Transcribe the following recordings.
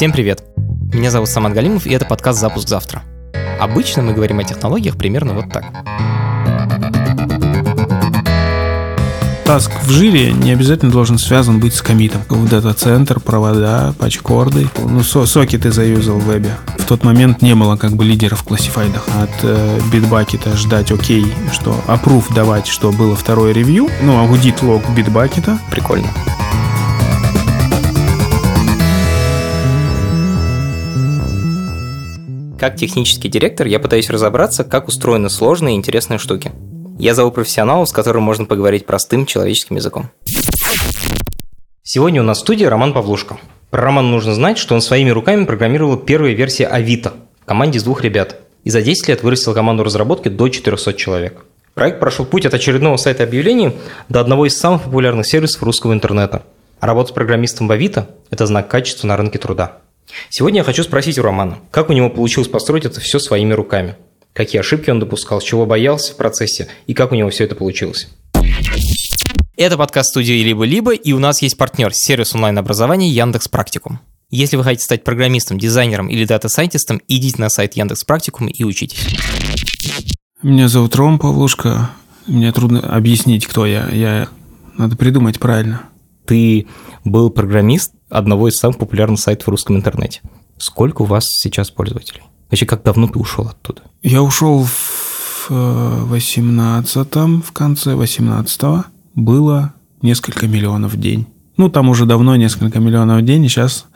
Всем привет! Меня зовут Самат Галимов, и это подкаст «Запуск завтра». Обычно мы говорим о технологиях примерно вот так. Таск в жире не обязательно должен связан быть с комитом. В дата-центр, провода, патчкорды. Ну, со соки ты заюзал в вебе. В тот момент не было как бы лидеров в классифайдах. От э, битбакета ждать окей, что approve давать, что было второе ревью. Ну, аудит лог битбакета. Прикольно. Как технический директор я пытаюсь разобраться, как устроены сложные и интересные штуки. Я зову профессионала, с которым можно поговорить простым человеческим языком. Сегодня у нас в студии Роман Павлушко. Про Романа нужно знать, что он своими руками программировал первые версии Авито в команде из двух ребят. И за 10 лет вырастил команду разработки до 400 человек. Проект прошел путь от очередного сайта объявлений до одного из самых популярных сервисов русского интернета. А работа с программистом в Авито – это знак качества на рынке труда. Сегодня я хочу спросить у Романа, как у него получилось построить это все своими руками? Какие ошибки он допускал, чего боялся в процессе и как у него все это получилось? Это подкаст студии «Либо-либо», и у нас есть партнер – сервис онлайн-образования Яндекс Практикум. Если вы хотите стать программистом, дизайнером или дата-сайентистом, идите на сайт Яндекс Практикум и учитесь. Меня зовут Ром Павлушка. Мне трудно объяснить, кто я. Я надо придумать правильно. Ты был программист одного из самых популярных сайтов в русском интернете. Сколько у вас сейчас пользователей? Вообще, как давно ты ушел оттуда? Я ушел в 18-м, в конце 18-го. Было несколько миллионов в день. Ну, там уже давно несколько миллионов в день, и сейчас,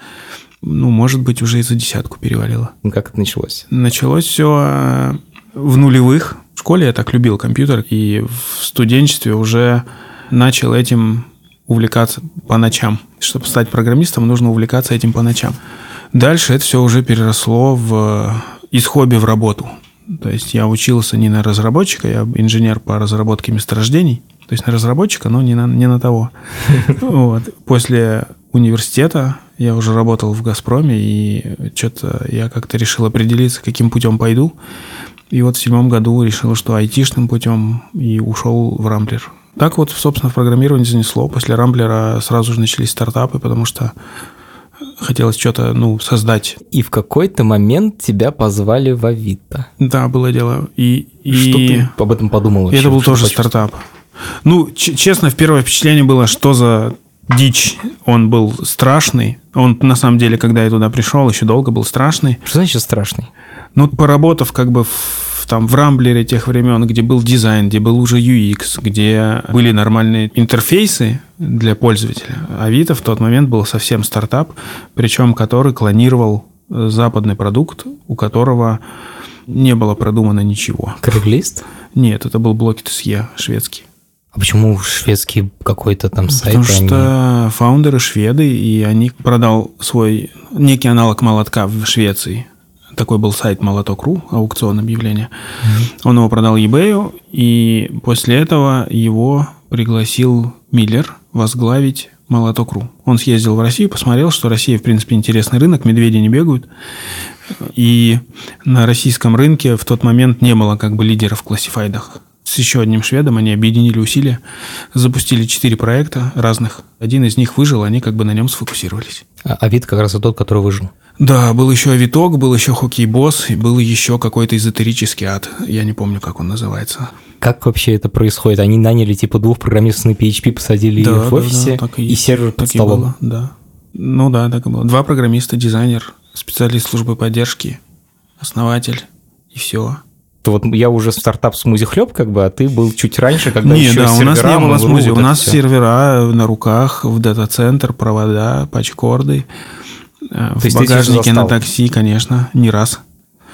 ну, может быть, уже и за десятку перевалило. Ну, как это началось? Началось все э, в нулевых. В школе я так любил компьютер, и в студенчестве уже начал этим увлекаться по ночам. Чтобы стать программистом, нужно увлекаться этим по ночам. Дальше это все уже переросло в, из хобби в работу. То есть я учился не на разработчика, я инженер по разработке месторождений. То есть на разработчика, но не на, не на того. Вот. После университета я уже работал в «Газпроме», и что-то я как-то решил определиться, каким путем пойду. И вот в седьмом году решил, что айтишным путем, и ушел в «Рамблер». Так вот, собственно, в программировании занесло. После Рамблера сразу же начались стартапы, потому что хотелось что-то, ну, создать. И в какой-то момент тебя позвали в Авито. Да, было дело. И, и... Что ты об этом подумал? Это был тоже стартап. Ну, честно, в первое впечатление было, что за дичь. Он был страшный. Он, на самом деле, когда я туда пришел, еще долго был страшный. Что значит страшный? Ну, поработав как бы в там в Рамблере тех времен, где был дизайн, где был уже UX, где были нормальные интерфейсы для пользователя. Авито в тот момент был совсем стартап, причем который клонировал э, западный продукт, у которого не было продумано ничего. Craigslist? Нет, это был Blocket SE шведский. А почему шведский какой-то там сайт? Потому что они... фаундеры шведы, и они продал свой некий аналог молотка в Швеции такой был сайт Молоток.ру, аукцион объявления. Mm-hmm. Он его продал eBay, и после этого его пригласил Миллер возглавить Молоток.ру. Он съездил в Россию, посмотрел, что Россия, в принципе, интересный рынок, медведи не бегают. И на российском рынке в тот момент не было как бы лидеров в классифайдах. С еще одним шведом они объединили усилия, запустили четыре проекта разных. Один из них выжил, они как бы на нем сфокусировались. А Авид как раз тот, который выжил. Да, был еще Авиток, был еще Хоккей-босс, и был еще какой-то эзотерический ад. Я не помню, как он называется. Как вообще это происходит? Они наняли типа двух программистов на PHP, посадили да, их в офисе, да, да, и, и сервер под столом. Было, да. Ну да, так и было. Два программиста, дизайнер, специалист службы поддержки, основатель, и все. То вот я уже стартап смузи хлеб, как бы, а ты был чуть раньше, когда не, еще да, у нас не было смузи, у нас сервера на руках, в дата-центр, провода, патчкорды. Э, в багажнике на такси, конечно, не раз.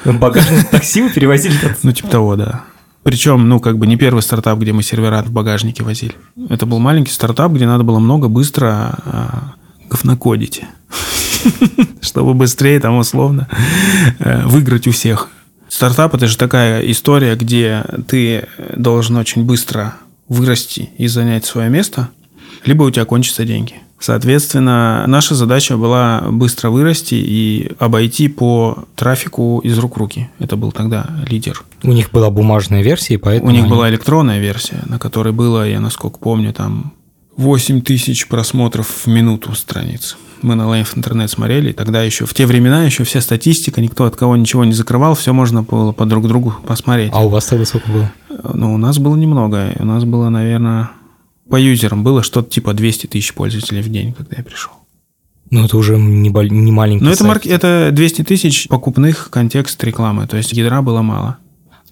В багажник такси вы перевозили? Ну, типа того, да. Причем, ну, как бы не первый стартап, где мы сервера в багажнике возили. Это был маленький стартап, где надо было много быстро а, говнокодить. Чтобы быстрее, там, условно, э, выиграть у всех. Стартап – это же такая история, где ты должен очень быстро вырасти и занять свое место, либо у тебя кончатся деньги – Соответственно, наша задача была быстро вырасти и обойти по трафику из рук в руки. Это был тогда лидер. У них была бумажная версия, поэтому... У них они... была электронная версия, на которой было, я насколько помню, там 8 тысяч просмотров в минуту страниц. Мы на Live интернет смотрели, тогда еще, в те времена еще вся статистика, никто от кого ничего не закрывал, все можно было по друг другу посмотреть. А у вас тогда сколько было? Ну, у нас было немного. У нас было, наверное, по юзерам было что-то типа 200 тысяч пользователей в день, когда я пришел. Ну, это уже не, бол- не маленький Но это, сайт. марк... это 200 тысяч покупных контекст рекламы, то есть ядра было мало.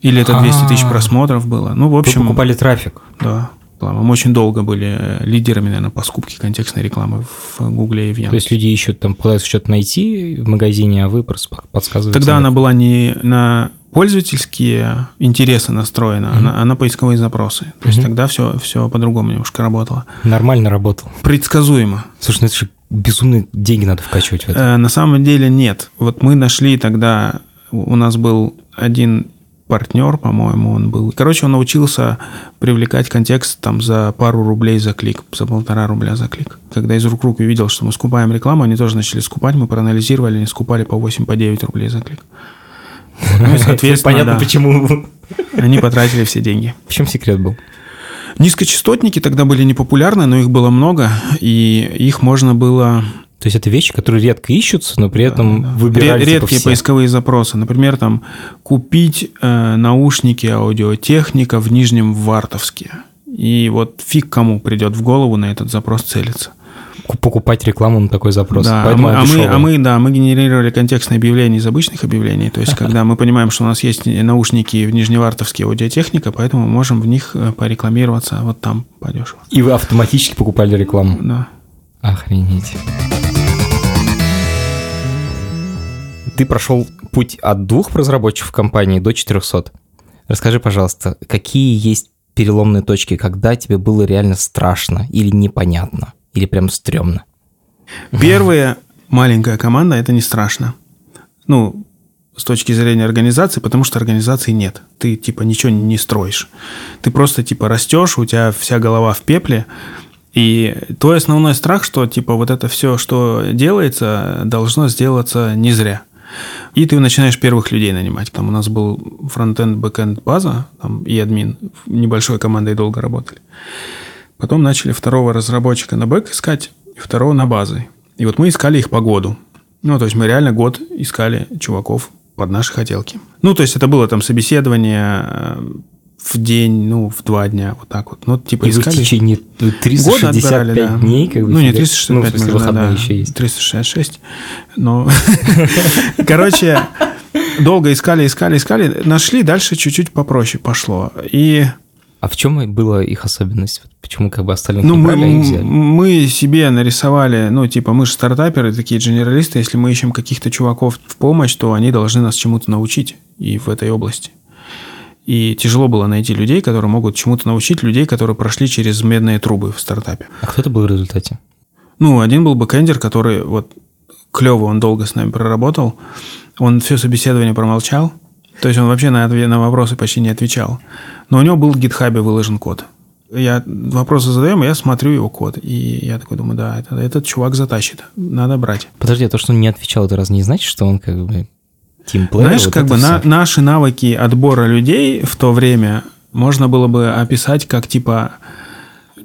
Или это 200 тысяч А. просмотров было. Ну, в Вы общем, покупали трафик. да. Мы очень долго были э, лидерами, наверное, по скупке контекстной рекламы в Гугле и в То Яндексе. есть люди ищут, там, пытаются что-то найти в магазине, а вы просто подсказываете. Тогда она была не на пользовательские интересы настроена, а на, а на поисковые запросы. То есть Мгм. тогда все, все по-другому немножко работало. Нормально работал. Предсказуемо. Слушай, ну это же безумные деньги надо вкачивать в это. Э, На самом деле нет. Вот мы нашли тогда, у нас был один партнер, по-моему, он был. Короче, он научился привлекать контекст там за пару рублей за клик, за полтора рубля за клик. Когда из рук в руки увидел, что мы скупаем рекламу, они тоже начали скупать, мы проанализировали, они скупали по 8, по 9 рублей за клик. Ну и, соответственно, Понятно, да, почему. они потратили все деньги. В чем секрет был? Низкочастотники тогда были непопулярны, но их было много, и их можно было То есть это вещи, которые редко ищутся, но при этом выбирали Ре- типа, редкие все. поисковые запросы. Например, там купить э, наушники аудиотехника в Нижнем Вартовске. И вот фиг кому придет в голову на этот запрос целиться. Ку- Покупать рекламу на такой запрос. Да, а Поэтому а, мы, дешевая. а мы, да, мы генерировали контекстные объявления из обычных объявлений. То есть, когда мы понимаем, что у нас есть наушники в Нижневартовске аудиотехника, поэтому мы можем в них э, порекламироваться вот там подешево. И вы автоматически покупали рекламу. Да. Охренеть. Ты прошел путь от двух разработчиков компании до 400. Расскажи, пожалуйста, какие есть переломные точки, когда тебе было реально страшно или непонятно, или прям стрёмно? Первая маленькая команда – это не страшно. Ну, с точки зрения организации, потому что организации нет. Ты, типа, ничего не строишь. Ты просто, типа, растешь, у тебя вся голова в пепле, и твой основной страх, что, типа, вот это все, что делается, должно сделаться не зря. И ты начинаешь первых людей нанимать. Там у нас был фронтенд, бэкенд база, там и админ. Небольшой командой долго работали. Потом начали второго разработчика на бэк искать, и второго на базы. И вот мы искали их по году. Ну, то есть мы реально год искали чуваков под наши хотелки. Ну, то есть это было там собеседование э, в день, ну, в два дня, вот так вот. Ну, типа И вы в искали... течение Года 365 отбирали, да. дней, как бы, Ну, не фига- 365, ну, можно, выходные да, еще есть. 366. Но, короче, долго искали, искали, искали. Нашли, дальше чуть-чуть попроще пошло. И А в чем была их особенность? Почему как бы остальных Ну, не мы, брали, а их взяли? мы себе нарисовали, ну, типа, мы же стартаперы, такие генералисты, если мы ищем каких-то чуваков в помощь, то они должны нас чему-то научить и в этой области. И тяжело было найти людей, которые могут чему-то научить, людей, которые прошли через медные трубы в стартапе. А кто это был в результате? Ну, один был бэкендер, который вот клево, он долго с нами проработал. Он все собеседование промолчал. То есть он вообще на, на вопросы почти не отвечал. Но у него был в гитхабе выложен код. Я вопросы задаем, я смотрю его код. И я такой думаю, да, это, этот чувак затащит. Надо брать. Подожди, а то, что он не отвечал, это раз не значит, что он как бы тимплеер? Знаешь, вот как бы на- наши навыки отбора людей в то время можно было бы описать как типа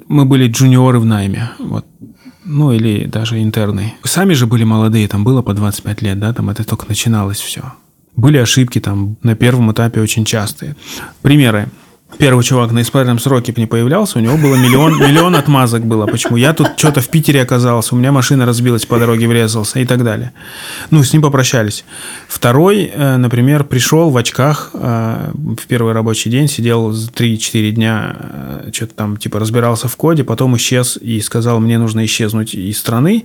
мы были джуниоры в найме. Вот. Ну, или даже интерны. Сами же были молодые, там было по 25 лет, да, там это только начиналось все. Были ошибки там на первом этапе очень частые. Примеры. Первый чувак на исправленном сроке не появлялся, у него было миллион, миллион отмазок было. Почему? Я тут что-то в Питере оказался, у меня машина разбилась по дороге, врезался и так далее. Ну, с ним попрощались. Второй, э, например, пришел в очках э, в первый рабочий день, сидел 3-4 дня, э, что-то там типа разбирался в коде, потом исчез и сказал, мне нужно исчезнуть из страны.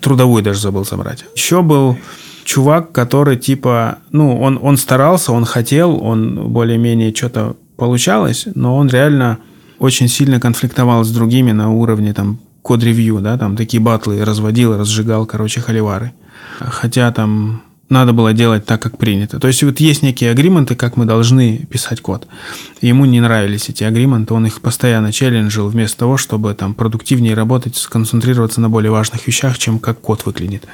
Трудовую даже забыл забрать. Еще был чувак, который типа, ну, он, он старался, он хотел, он более-менее что-то получалось, но он реально очень сильно конфликтовал с другими на уровне там код-ревью, да, там такие батлы разводил, разжигал, короче, холивары. Хотя там надо было делать так, как принято. То есть вот есть некие агрименты, как мы должны писать код. Ему не нравились эти агрименты, он их постоянно челленджил вместо того, чтобы там продуктивнее работать, сконцентрироваться на более важных вещах, чем как код выглядит.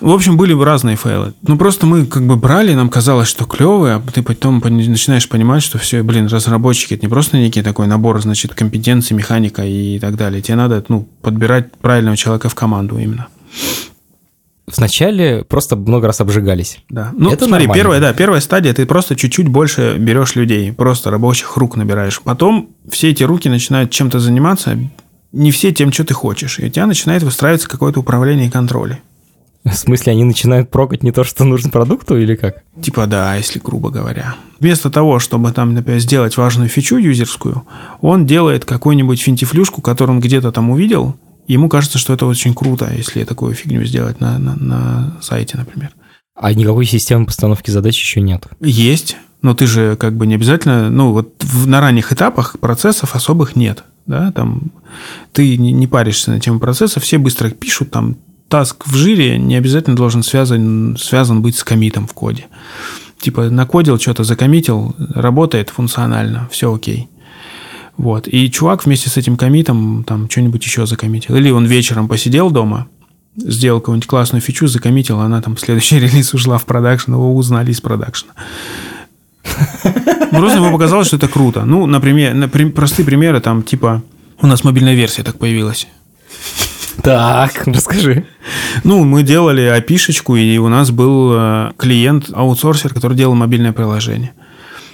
В общем, были разные файлы. Ну, просто мы как бы брали, нам казалось, что клевые, а ты потом начинаешь понимать, что все, блин, разработчики, это не просто некий такой набор, значит, компетенций, механика и так далее. Тебе надо, ну, подбирать правильного человека в команду именно. Вначале просто много раз обжигались. Да. Ну, это смотри, первая, да, первая стадия, ты просто чуть-чуть больше берешь людей, просто рабочих рук набираешь. Потом все эти руки начинают чем-то заниматься, не все тем, что ты хочешь. И у тебя начинает выстраиваться какое-то управление и контроль. В смысле, они начинают прокать не то, что нужно продукту или как? Типа да, если грубо говоря. Вместо того, чтобы там, например, сделать важную фичу юзерскую, он делает какую-нибудь финтифлюшку, которую он где-то там увидел, ему кажется, что это очень круто, если такую фигню сделать на, на, на сайте, например. А никакой системы постановки задач еще нет? Есть, но ты же как бы не обязательно, ну вот в, на ранних этапах процессов особых нет, да, там ты не, не паришься на тему процесса, все быстро пишут, там таск в жире не обязательно должен связан, связан быть с комитом в коде. Типа накодил, что-то закоммитил, работает функционально, все окей. Вот. И чувак вместе с этим комитом там что-нибудь еще закоммитил. Или он вечером посидел дома, сделал какую-нибудь классную фичу, закоммитил, она там следующий релиз ушла в продакшн, его узнали из продакшна. Просто ему показалось, что это круто. Ну, например, простые примеры, там, типа, у нас мобильная версия так появилась. Так, расскажи. Ну, мы делали опишечку, и у нас был э, клиент, аутсорсер, который делал мобильное приложение.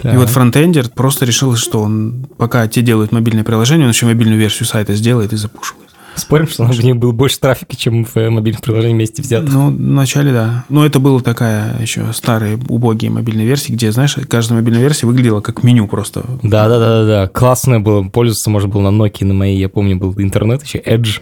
Так. И вот фронтендер просто решил, что он, пока те делают мобильное приложение, он еще мобильную версию сайта сделает и запушивает. Спорим, что в ней был больше трафика, чем в мобильном приложении вместе взятых? Ну, вначале да. Но это была такая еще старые убогие мобильные версии, где, знаешь, каждая мобильная версия выглядела как меню просто. Да, да, да, да, да. Классное было. Пользоваться можно было на Nokia, на моей, я помню, был интернет еще, Edge.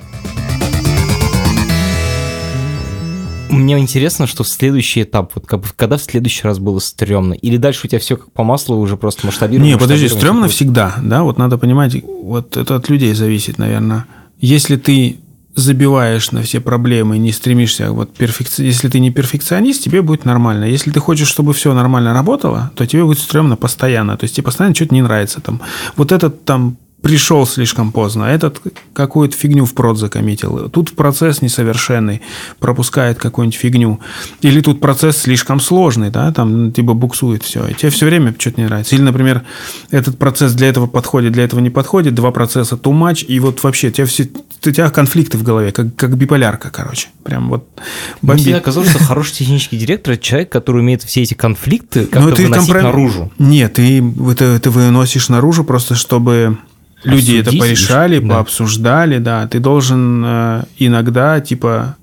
Мне интересно, что следующий этап, вот как бы, когда в следующий раз было стрёмно? Или дальше у тебя все как по маслу уже просто масштабировано? Не, подожди, стрёмно всегда, да? Вот надо понимать, вот это от людей зависит, наверное. Если ты забиваешь на все проблемы и не стремишься вот перфекци... если ты не перфекционист, тебе будет нормально. Если ты хочешь, чтобы все нормально работало, то тебе будет стрёмно постоянно. То есть тебе постоянно что-то не нравится. Там, вот этот там пришел слишком поздно, этот какую-то фигню в прод закоммитил. Тут процесс несовершенный, пропускает какую-нибудь фигню. Или тут процесс слишком сложный, да, там типа буксует все. И тебе все время что-то не нравится. Или, например, этот процесс для этого подходит, для этого не подходит, два процесса too much, и вот вообще тебя все, у тебя конфликты в голове, как, как биполярка, короче. Прям вот бомбит. Мне казалось, что хороший технический директор – это человек, который умеет все эти конфликты как-то ты выносить там, наружу. Нет, ты это, это выносишь наружу просто, чтобы люди это порешали, да. пообсуждали, да. Ты должен э, иногда, типа,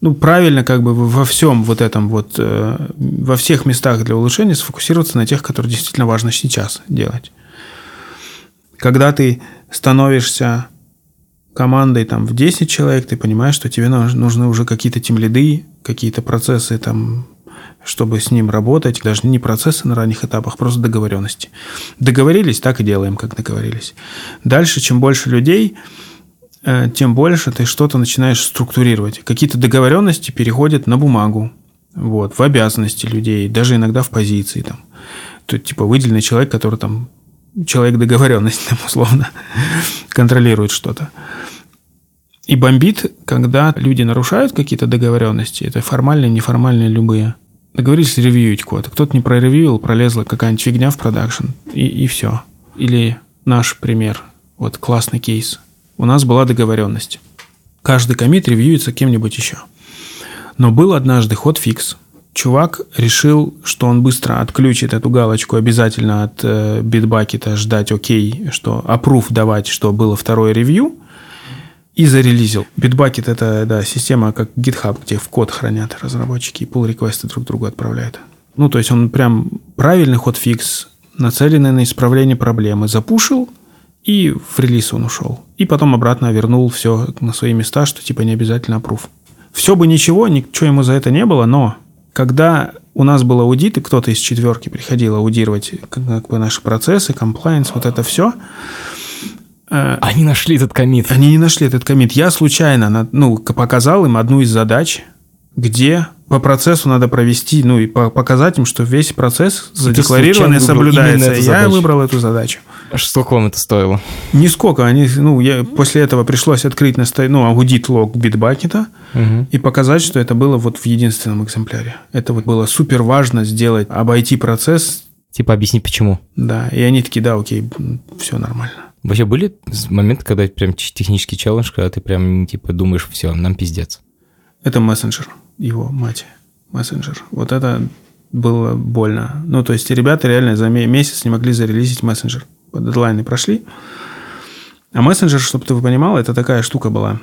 ну, правильно как бы во всем вот этом вот, э, во всех местах для улучшения сфокусироваться на тех, которые действительно важно сейчас делать. Когда ты становишься командой там в 10 человек, ты понимаешь, что тебе нужны уже какие-то тем лиды, какие-то процессы там чтобы с ним работать, даже не процессы на ранних этапах, просто договоренности. Договорились, так и делаем, как договорились. Дальше, чем больше людей, э, тем больше ты что-то начинаешь структурировать. Какие-то договоренности переходят на бумагу, вот, в обязанности людей, даже иногда в позиции. Там. Тут, типа, выделенный человек, который там человек договоренности, там, условно, контролирует что-то. И бомбит, когда люди нарушают какие-то договоренности, это формальные, неформальные, любые – договорились ревьюить код. Кто-то не проревьюил, пролезла какая-нибудь фигня в продакшн, и, и все. Или наш пример. Вот классный кейс. У нас была договоренность. Каждый коммит ревьюется кем-нибудь еще. Но был однажды hotfix. Чувак решил, что он быстро отключит эту галочку обязательно от э, Bitbucket а, ждать окей, что approve давать, что было второе ревью – и зарелизил. Bitbucket – это да, система, как GitHub, где в код хранят разработчики и pull request ы друг другу отправляют. Ну, то есть он прям правильный ход фикс, нацеленный на исправление проблемы, запушил, и в релиз он ушел. И потом обратно вернул все на свои места, что типа не обязательно approve. Все бы ничего, ничего ему за это не было, но когда у нас был аудит, и кто-то из четверки приходил аудировать как бы наши процессы, комплайенс, вот это все, они нашли этот комит. Они не нашли этот комит. Я случайно ну, показал им одну из задач, где по процессу надо провести, ну и показать им, что весь процесс задекларированный соблюдается. Я выбрал эту задачу. Сколько вам это стоило? Нисколько. Они, ну, я, после этого пришлось открыть насто... ну, аудит лог битбакета Угу. и показать, что это было вот в единственном экземпляре. Это вот было супер важно сделать, обойти процесс, Типа объясни почему. да. И они такие, да, окей, все нормально. Вообще были моменты, когда прям технический челлендж, когда ты прям типа думаешь, все, нам пиздец. Это мессенджер, его мать, мессенджер. Вот это было больно. Ну, то есть ребята реально за ме- месяц не могли зарелизить мессенджер. Дедлайны прошли. А мессенджер, чтобы ты понимал, это такая штука была.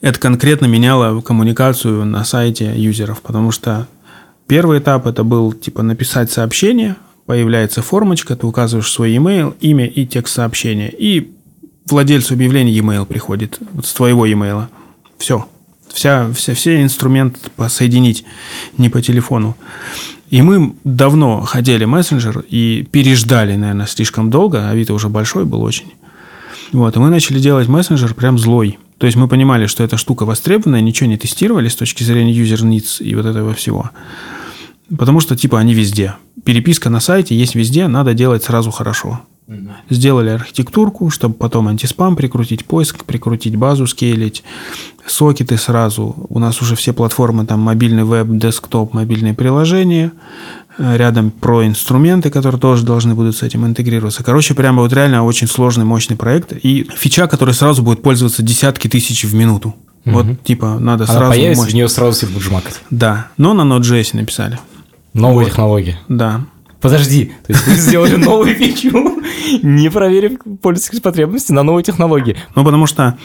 Это конкретно меняло коммуникацию на сайте юзеров, потому что первый этап это был типа написать сообщение, появляется формочка, ты указываешь свой email, имя и текст сообщения, и владельцу объявления e-mail приходит вот с твоего e-mail. Все. Вся, вся, все инструменты посоединить не по телефону. И мы давно хотели мессенджер и переждали, наверное, слишком долго. Авито уже большой был очень. Вот, и мы начали делать мессенджер прям злой. То есть мы понимали, что эта штука востребованная, ничего не тестировали с точки зрения user needs и вот этого всего. Потому что, типа, они везде. Переписка на сайте есть везде, надо делать сразу хорошо. Сделали архитектурку, чтобы потом антиспам прикрутить, поиск прикрутить, базу скейлить, сокеты сразу. У нас уже все платформы, там мобильный веб, десктоп, мобильные приложения. Э, Рядом про инструменты, которые тоже должны будут с этим интегрироваться. Короче, прямо вот реально очень сложный, мощный проект. И фича, которая сразу будет пользоваться десятки тысяч в минуту. Вот, типа, надо Она сразу появится, мощно. в нее сразу все будут жмакать. Да, но на Node.js написали. Новые технологии. Да. Подожди, то есть вы сделали новую фичу, не проверив пользовательские потребности на новые технологии. Ну, потому что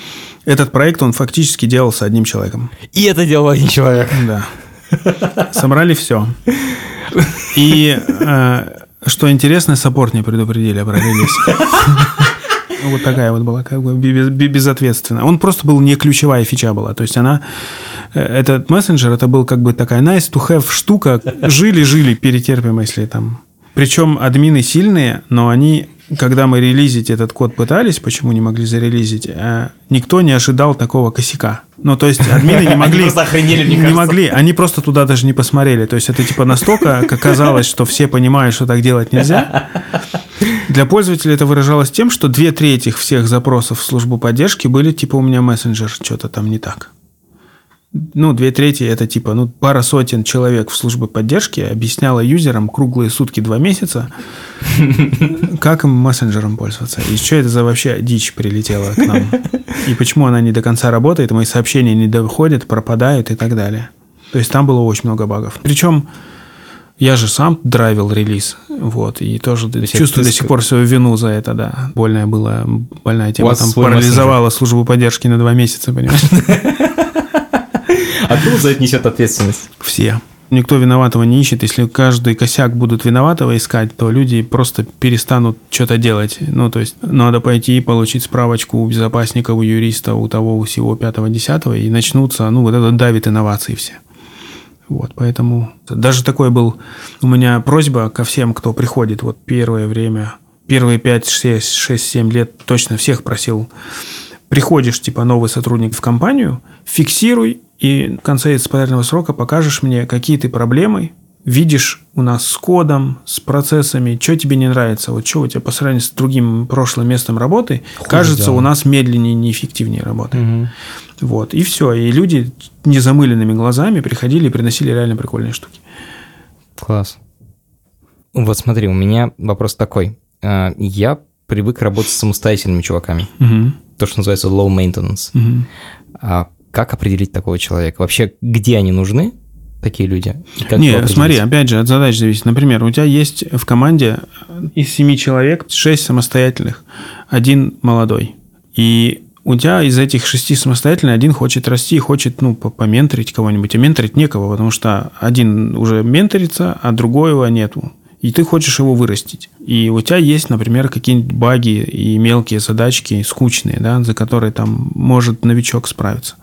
этот проект, он фактически делался одним человеком. И это делал один человек. Да. Собрали все. И э, что интересно, саппорт не предупредили про релиз. Вот такая вот была как бы без- без- безответственная. Он просто был не ключевая фича была. То есть она... э, Этот мессенджер, это был как бы такая nice to have штука. Жили-жили, перетерпим, если там... Причем админы сильные, но они, когда мы релизить этот код пытались, почему не могли зарелизить, э, никто не ожидал такого косяка. Ну, то есть админы не могли... просто охренели, мне Не могли, они просто туда даже не посмотрели. То есть это типа настолько казалось, что все понимают, что так делать нельзя. Для пользователя это выражалось тем, что две трети всех запросов в службу поддержки были типа у меня мессенджер, что-то там не так. Ну, две трети это типа, ну, пара сотен человек в службе поддержки объясняла юзерам круглые сутки, два месяца, как им мессенджером пользоваться. И что это за вообще дичь прилетела к нам. И почему она не до конца работает, мои сообщения не доходят, пропадают и так далее. То есть там было очень много багов. Причем я же сам драйвил релиз, вот, и тоже есть чувствую до сих пор свою вину за это, да. Больная была, больная тема. Там парализовала службу поддержки на два месяца, понимаешь? А кто за это несет ответственность? Все. Никто виноватого не ищет. Если каждый косяк будут виноватого искать, то люди просто перестанут что-то делать. Ну, то есть, надо пойти и получить справочку у безопасника, у юриста, у того, у всего пятого, десятого, и начнутся, ну, вот это давит инновации все. Вот, поэтому даже такой был у меня просьба ко всем, кто приходит вот первое время, первые 5, 6, 6, 7 лет точно всех просил. Приходишь, типа, новый сотрудник в компанию, фиксируй, и в конце испытательного срока покажешь мне, какие ты проблемы видишь у нас с кодом, с процессами, что тебе не нравится, вот что у тебя по сравнению с другим прошлым местом работы, кажется, сделано. у нас медленнее, неэффективнее работает. Вот, и все. И люди незамыленными глазами приходили и приносили реально прикольные штуки. Класс. Вот смотри, у меня вопрос такой. А, Я привык работать с самостоятельными чуваками. То, что называется low maintenance. А как определить такого человека? Вообще, где они нужны, такие люди? Как Не, смотри, опять же, от задач зависит. Например, у тебя есть в команде из семи человек шесть самостоятельных, один молодой. И у тебя из этих шести самостоятельных один хочет расти, хочет, ну, по- поменторить кого-нибудь. А менторить некого, потому что один уже менторится, а другого нету. И ты хочешь его вырастить. И у тебя есть, например, какие-нибудь баги и мелкие задачки, скучные, да, за которые там может новичок справиться.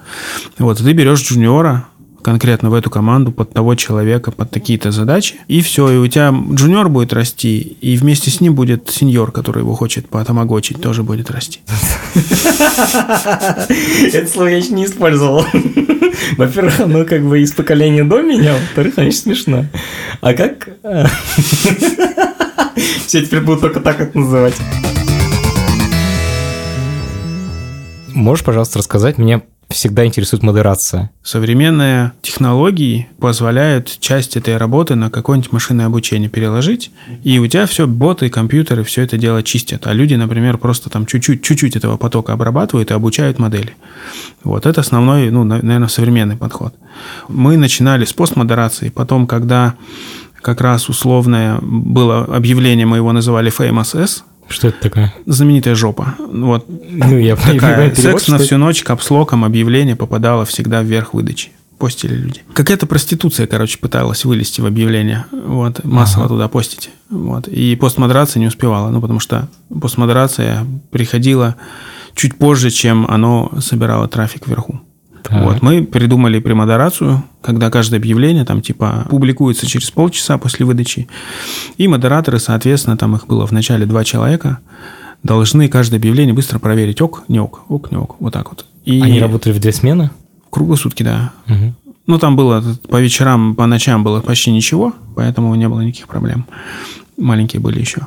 Вот, ты берешь джуниора, конкретно в эту команду под того человека, под такие-то задачи. И все, и у тебя джуниор будет расти, и вместе с ним будет сеньор, который его хочет потамагочить, тоже будет расти. Это слово я еще не использовал. Во-первых, оно как бы из поколения до меня, во-вторых, конечно, смешно. А как... Все теперь будут только так это называть. Можешь, пожалуйста, рассказать мне всегда интересует модерация. Современные технологии позволяют часть этой работы на какое-нибудь машинное обучение переложить, и у тебя все, боты, компьютеры, все это дело чистят. А люди, например, просто там чуть-чуть, чуть-чуть этого потока обрабатывают и обучают модели. Вот это основной, ну, наверное, современный подход. Мы начинали с постмодерации, потом, когда как раз условное было объявление, мы его называли Famous S, что это такое? Знаменитая жопа. Вот ну, я такая. Секс на всю ночь капслоком объявление попадало всегда вверх выдачи. Постили люди. Какая-то проституция, короче, пыталась вылезти в объявление. Вот, массово ага. туда постить. Вот. И постмодерация не успевала. Ну, потому что постмодерация приходила чуть позже, чем оно собирало трафик вверху. Так. Вот, мы придумали премодерацию, когда каждое объявление там типа публикуется через полчаса после выдачи. И модераторы, соответственно, там их было в начале два человека, должны каждое объявление быстро проверить, ок, не ок, ок, не ок, вот так вот. И Они работали в две смены? Круглые сутки, да. Угу. Ну, там было по вечерам, по ночам было почти ничего, поэтому не было никаких проблем маленькие были еще.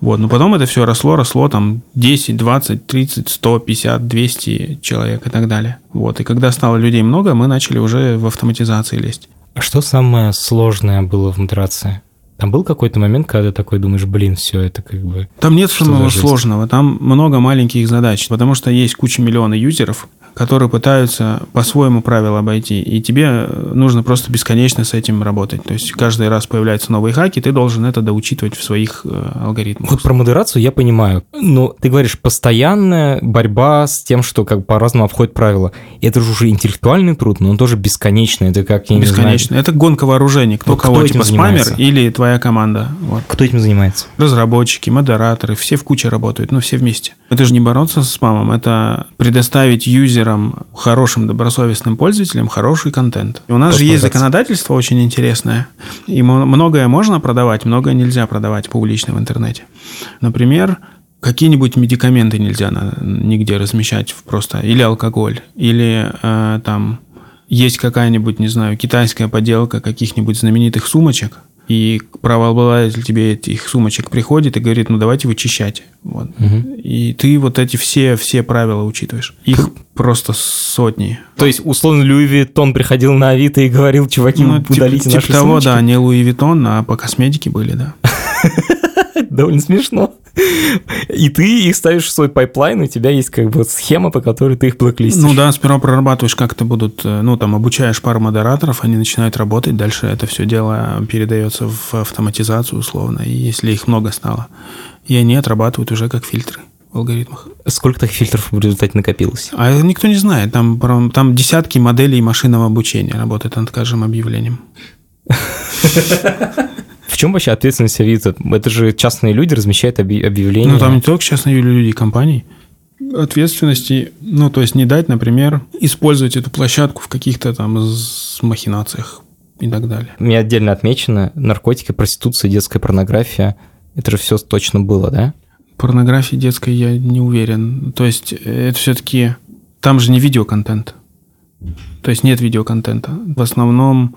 Вот. Но потом это все росло, росло, там 10, 20, 30, 100, 50, 200 человек и так далее. Вот. И когда стало людей много, мы начали уже в автоматизации лезть. А что самое сложное было в модерации? Там был какой-то момент, когда ты такой думаешь, блин, все это как бы... Там нет самого сложного, там много маленьких задач, потому что есть куча миллиона юзеров, которые пытаются по-своему правила обойти. И тебе нужно просто бесконечно с этим работать. То есть каждый раз появляются новые хаки, ты должен это доучитывать в своих э, алгоритмах. Вот про модерацию я понимаю. Но ты говоришь, постоянная борьба с тем, что как по-разному обходят правила. Это же уже интеллектуальный труд, но он тоже бесконечный. Это как, я Бесконечно. Это гонка вооружений. Кто, кто кого, типа занимается? спамер или твоя команда. Вот. Кто этим занимается? Разработчики, модераторы, все в куче работают, ну все вместе. Это же не бороться с спамом, это предоставить юзер юзерам, хорошим добросовестным пользователям хороший контент. И у нас же есть законодательство очень интересное, и многое можно продавать, многое нельзя продавать публично в интернете. Например, какие-нибудь медикаменты нельзя нигде размещать просто, или алкоголь, или э, там есть какая-нибудь, не знаю, китайская поделка каких-нибудь знаменитых сумочек, и правообладатель тебе этих сумочек приходит и говорит, ну давайте вычищать. Вот. Угу. И ты вот эти все, все правила учитываешь. Их просто сотни. То есть, условно, Louis Vuitton приходил на Авито и говорил, чуваки, ну, удалите тип, наши типа того, да, не Louis Vuitton, а по косметике были, да. Довольно смешно. И ты их ставишь в свой pipeline, у тебя есть как бы схема, по которой ты их блэклистишь. Ну да, сперва прорабатываешь, как это будут, э, ну там обучаешь пару модераторов, они начинают работать, дальше это все дело передается в автоматизацию условно, и если их много стало, и они отрабатывают уже как фильтры в алгоритмах. Сколько таких фильтров в результате накопилось? А никто не знает. Там, там десятки моделей машинного обучения работают над каждым объявлением. В чем вообще ответственность Авито? Это же частные люди размещают объявления. Ну, там не только частные люди, компании. Ответственности, ну, то есть не дать, например, использовать эту площадку в каких-то там махинациях и так далее. У меня отдельно отмечено наркотики, проституция, детская порнография. Это же все точно было, да? Порнографии детской я не уверен. То есть это все-таки... Там же не видеоконтент. То есть нет видеоконтента. В основном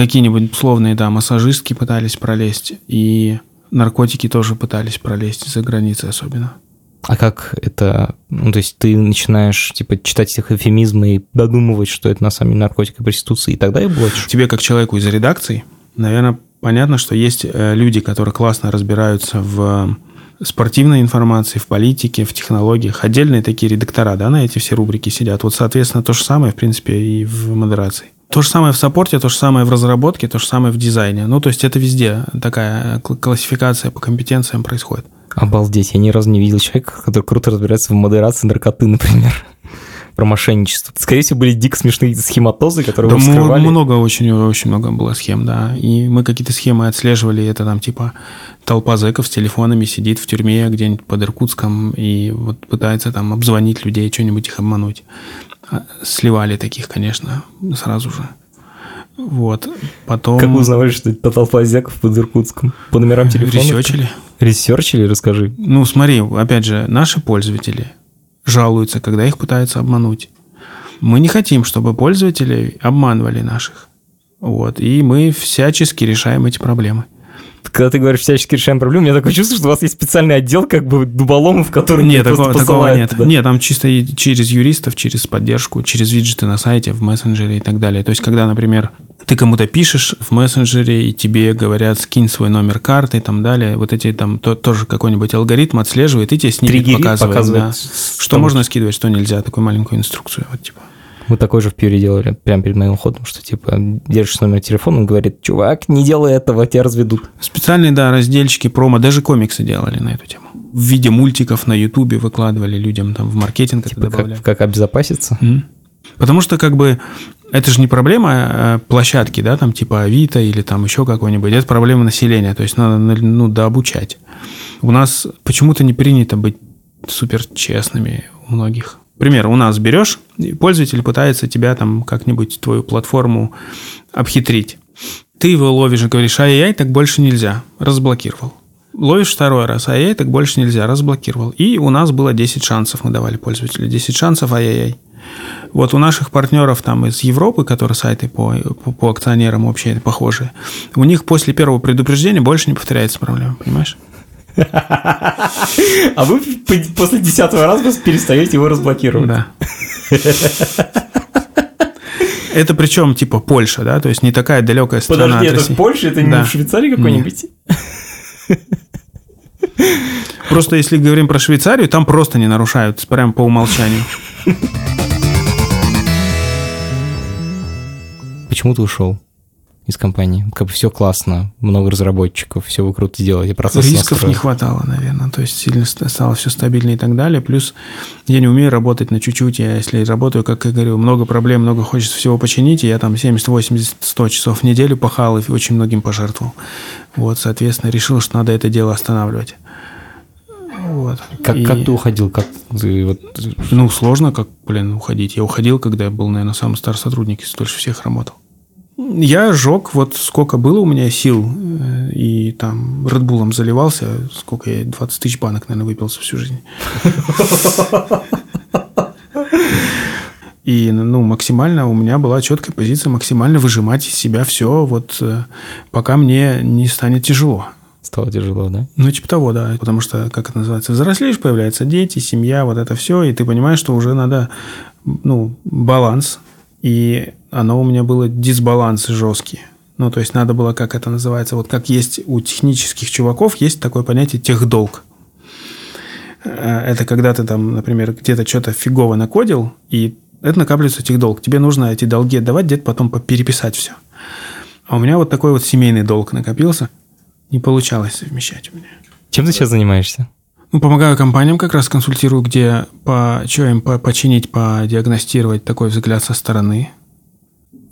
какие-нибудь условные, да, массажистки пытались пролезть, и наркотики тоже пытались пролезть за границей особенно. А как это, ну, то есть ты начинаешь, типа, читать их эфемизмы и додумывать, что это на самом деле наркотика проституции, и тогда и блочишь? Тебе, как человеку из редакции, наверное, понятно, что есть э, люди, которые классно разбираются в спортивной информации, в политике, в технологиях. Отдельные такие редактора, да, на эти все рубрики сидят. Вот, соответственно, то же самое, в принципе, и в модерации. То же самое в саппорте, то же самое в разработке, то же самое в дизайне. Ну, то есть это везде такая классификация по компетенциям происходит. Обалдеть, я ни разу не видел человека, который круто разбирается в модерации наркоты, например про мошенничество. Скорее всего, были дико смешные схематозы, которые да вы вскрывали. много, очень, очень много было схем, да. И мы какие-то схемы отслеживали. Это там типа толпа зэков с телефонами сидит в тюрьме где-нибудь под Иркутском и вот пытается там обзвонить людей, что-нибудь их обмануть. А, сливали таких, конечно, сразу же. Вот. Потом... Как вы узнавали, что это толпа азиаков под Иркутском? По номерам телефона? Ресерчили. Ресерчили, расскажи. Ну, смотри, опять же, наши пользователи жалуются, когда их пытаются обмануть. Мы не хотим, чтобы пользователи обманывали наших. Вот. И мы всячески решаем эти проблемы. Когда ты говоришь всячески решаем проблемы, у меня такое чувство, что у вас есть специальный отдел как бы дуболомов, который нет, такого, такого нет. Туда. Нет, там чисто через юристов, через поддержку, через виджеты на сайте, в мессенджере и так далее. То есть, когда, например, ты кому-то пишешь в мессенджере, и тебе говорят, скинь свой номер карты и там далее, вот эти там то, тоже какой-нибудь алгоритм отслеживает и тебе снимет, показывает, показывает да, что можно скидывать, что нельзя, такую маленькую инструкцию. Вот, типа. Мы такой же в Пьюре делали, прямо перед моим уходом, что типа держишь номер телефона, он говорит, чувак, не делай этого, тебя разведут. Специальные, да, разделчики, промо, даже комиксы делали на эту тему. В виде мультиков на Ютубе выкладывали людям, там в маркетинг типа это добавляли. Как, как обезопаситься? Mm. Потому что как бы это же не проблема э, площадки, да, там типа Авито или там еще какой-нибудь, это проблема населения, то есть надо ну, дообучать. У нас почему-то не принято быть супер честными у многих. Пример, у нас берешь, пользователь пытается тебя там как-нибудь твою платформу обхитрить. Ты его ловишь и говоришь, ай-яй, так больше нельзя, разблокировал. Ловишь второй раз, ай-яй, так больше нельзя, разблокировал. И у нас было 10 шансов, мы давали пользователю, 10 шансов, ай-яй-яй. Вот у наших партнеров там из Европы, которые сайты по, по, по акционерам вообще похожие, у них после первого предупреждения больше не повторяется проблема, понимаешь? А вы после десятого раза перестаете его разблокировать. Да. Это причем типа Польша, да, то есть не такая далекая страна. Подожди, это Польша, это не да. Швейцария какой-нибудь? Просто если говорим про Швейцарию, там просто не нарушают, прям по умолчанию. Почему ты ушел? Из компании. Как бы все классно, много разработчиков, все вы круто делаете, процесс Рисков настроен. не хватало, наверное, то есть сильно стало все стабильнее и так далее. Плюс я не умею работать на чуть-чуть, я если работаю, как я говорю, много проблем, много хочется всего починить, и я там 70, 80, 100 часов в неделю пахал и очень многим пожертвовал. Вот, соответственно, решил, что надо это дело останавливать. Вот. Как, и... как ты уходил? Как ты, вот... Ну, сложно, как, блин, уходить. Я уходил, когда я был, наверное, самый старый сотрудник, из дольше всех работал. Я жег, вот сколько было у меня сил, э, и там Редбулом заливался, сколько я, 20 тысяч банок, наверное, выпил за всю жизнь. И ну, максимально у меня была четкая позиция максимально выжимать из себя все, вот э, пока мне не станет тяжело. Стало тяжело, да? Ну, типа того, да. Потому что, как это называется, взрослеешь, появляются дети, семья, вот это все, и ты понимаешь, что уже надо, ну, баланс. И оно у меня было дисбаланс жесткий. Ну, то есть надо было, как это называется, вот как есть у технических чуваков, есть такое понятие техдолг. Э, это когда ты там, например, где-то что-то фигово накодил, и это накапливается техдолг. Тебе нужно эти долги отдавать, где-то потом переписать все. А у меня вот такой вот семейный долг накопился. Не получалось совмещать у меня. Чем ты сейчас занимаешься? Ну, помогаю компаниям, как раз консультирую, где по, что им по, починить, подиагностировать такой взгляд со стороны,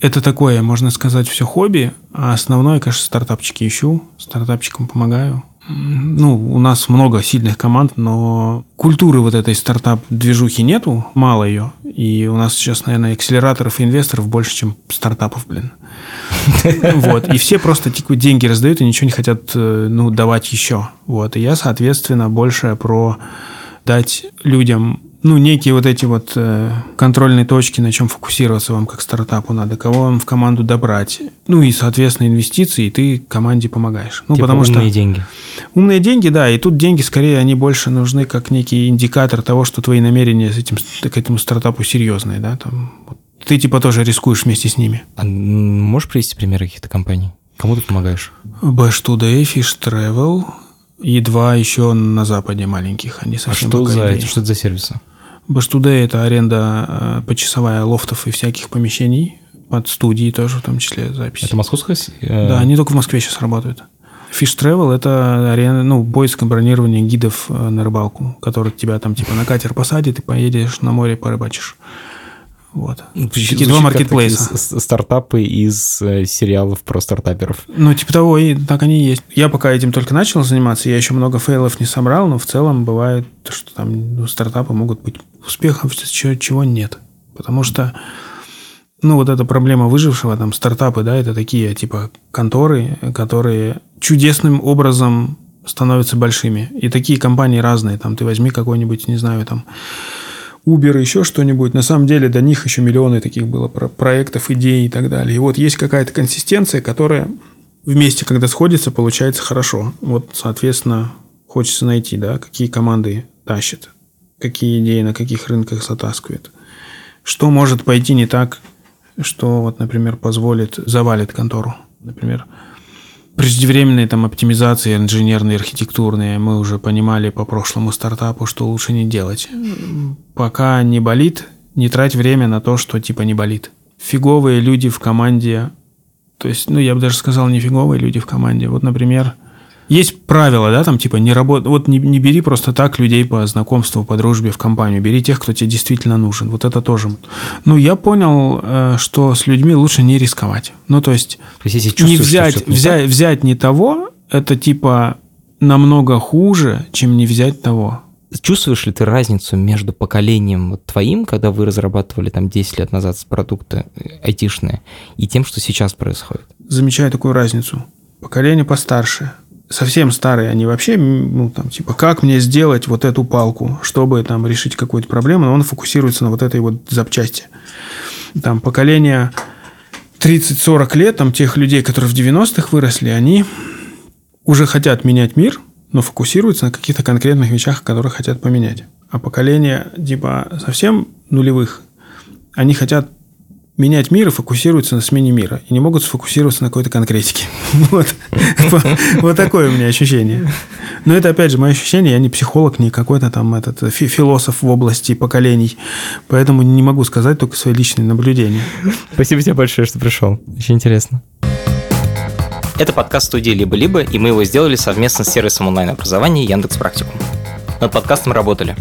это такое, можно сказать, все хобби, а основное, конечно, стартапчики ищу, стартапчикам помогаю. Ну, у нас много сильных команд, но культуры вот этой стартап-движухи нету, мало ее. И у нас сейчас, наверное, акселераторов и инвесторов больше, чем стартапов, блин. Вот. И все просто деньги раздают и ничего не хотят э, ну, давать еще. Вот. И я, соответственно, больше про дать людям ну, некие вот эти вот э, контрольные точки, на чем фокусироваться вам как стартапу надо, кого вам в команду добрать. Ну и, соответственно, инвестиции, и ты команде помогаешь. Ну, типа потому умные что... деньги. Умные деньги, да, и тут деньги, скорее, они больше нужны как некий индикатор того, что твои намерения с этим, к этому стартапу серьезные, да, там, вот, ты типа тоже рискуешь вместе с ними. А можешь привести примеры каких-то компаний? Кому ты помогаешь? Bash Today, Fish Travel, и два еще на Западе маленьких. Они совсем а что за, что это за сервисы? Баштуде – это аренда э, почасовая лофтов и всяких помещений, под студии тоже в том числе записи. Это московская? Э, да, они только в Москве сейчас работают. Fish Travel – это аренда, ну, поиск бронирование гидов э, на рыбалку, который тебя там типа на катер посадит и поедешь на море порыбачишь. Вот. Ну, такие два маркетплейса. Стартапы из э, сериалов про стартаперов. Ну, типа того, и так они и есть. Я пока этим только начал заниматься, я еще много фейлов не собрал, но в целом бывает, что там ну, стартапы могут быть успехом, чего, чего нет. Потому что, ну, вот эта проблема выжившего, там, стартапы, да, это такие, типа, конторы, которые чудесным образом становятся большими. И такие компании разные. Там, ты возьми какой-нибудь, не знаю, там, Uber, еще что-нибудь. На самом деле до них еще миллионы таких было проектов, идей и так далее. И вот есть какая-то консистенция, которая вместе, когда сходится, получается хорошо. Вот, соответственно, хочется найти, да, какие команды тащат, какие идеи на каких рынках затаскивают. Что может пойти не так, что, вот, например, позволит, завалит контору. Например, преждевременные там оптимизации инженерные, архитектурные мы уже понимали по прошлому стартапу, что лучше не делать. Пока не болит, не трать время на то, что типа не болит. Фиговые люди в команде, то есть, ну, я бы даже сказал, не фиговые люди в команде. Вот, например, есть правила, да, там типа не работ... вот не, не бери просто так людей по знакомству, по дружбе в компанию, бери тех, кто тебе действительно нужен. Вот это тоже. Ну, я понял, э, что с людьми лучше не рисковать. Ну, то есть, То есть не взять, не взять, взять не того, это типа намного хуже, чем не взять того. так, чувствуешь ли ты разницу между поколением вот твоим, когда вы разрабатывали там 10 лет назад продукты э, айтишные, и тем, что сейчас происходит? Замечаю такую разницу. Поколение постарше, совсем старые, они вообще, ну, там, типа, как мне сделать вот эту палку, чтобы там решить какую-то проблему, но он фокусируется на вот этой вот запчасти. Там поколение 30-40 лет, там тех людей, которые в 90-х выросли, они уже хотят менять мир, но фокусируются на каких-то конкретных вещах, которые хотят поменять. А поколение, типа, совсем нулевых, они хотят менять мир и фокусируются на смене мира. И не могут сфокусироваться на какой-то конкретике. Вот. Вот такое у меня ощущение. Но это, опять же, мое ощущение. Я не психолог, не какой-то там этот фи- философ в области поколений. Поэтому не могу сказать только свои личные наблюдения. Спасибо тебе большое, что пришел. Очень интересно. Это подкаст студии «Либо-либо», и мы его сделали совместно с сервисом онлайн-образования Яндекс Практикум. Над подкастом работали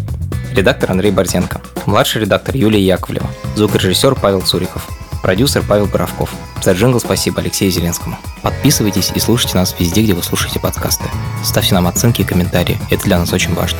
редактор Андрей Борзенко, младший редактор Юлия Яковлева, звукорежиссер Павел Цуриков, продюсер Павел Боровков. За джингл спасибо Алексею Зеленскому. Подписывайтесь и слушайте нас везде, где вы слушаете подкасты. Ставьте нам оценки и комментарии, это для нас очень важно.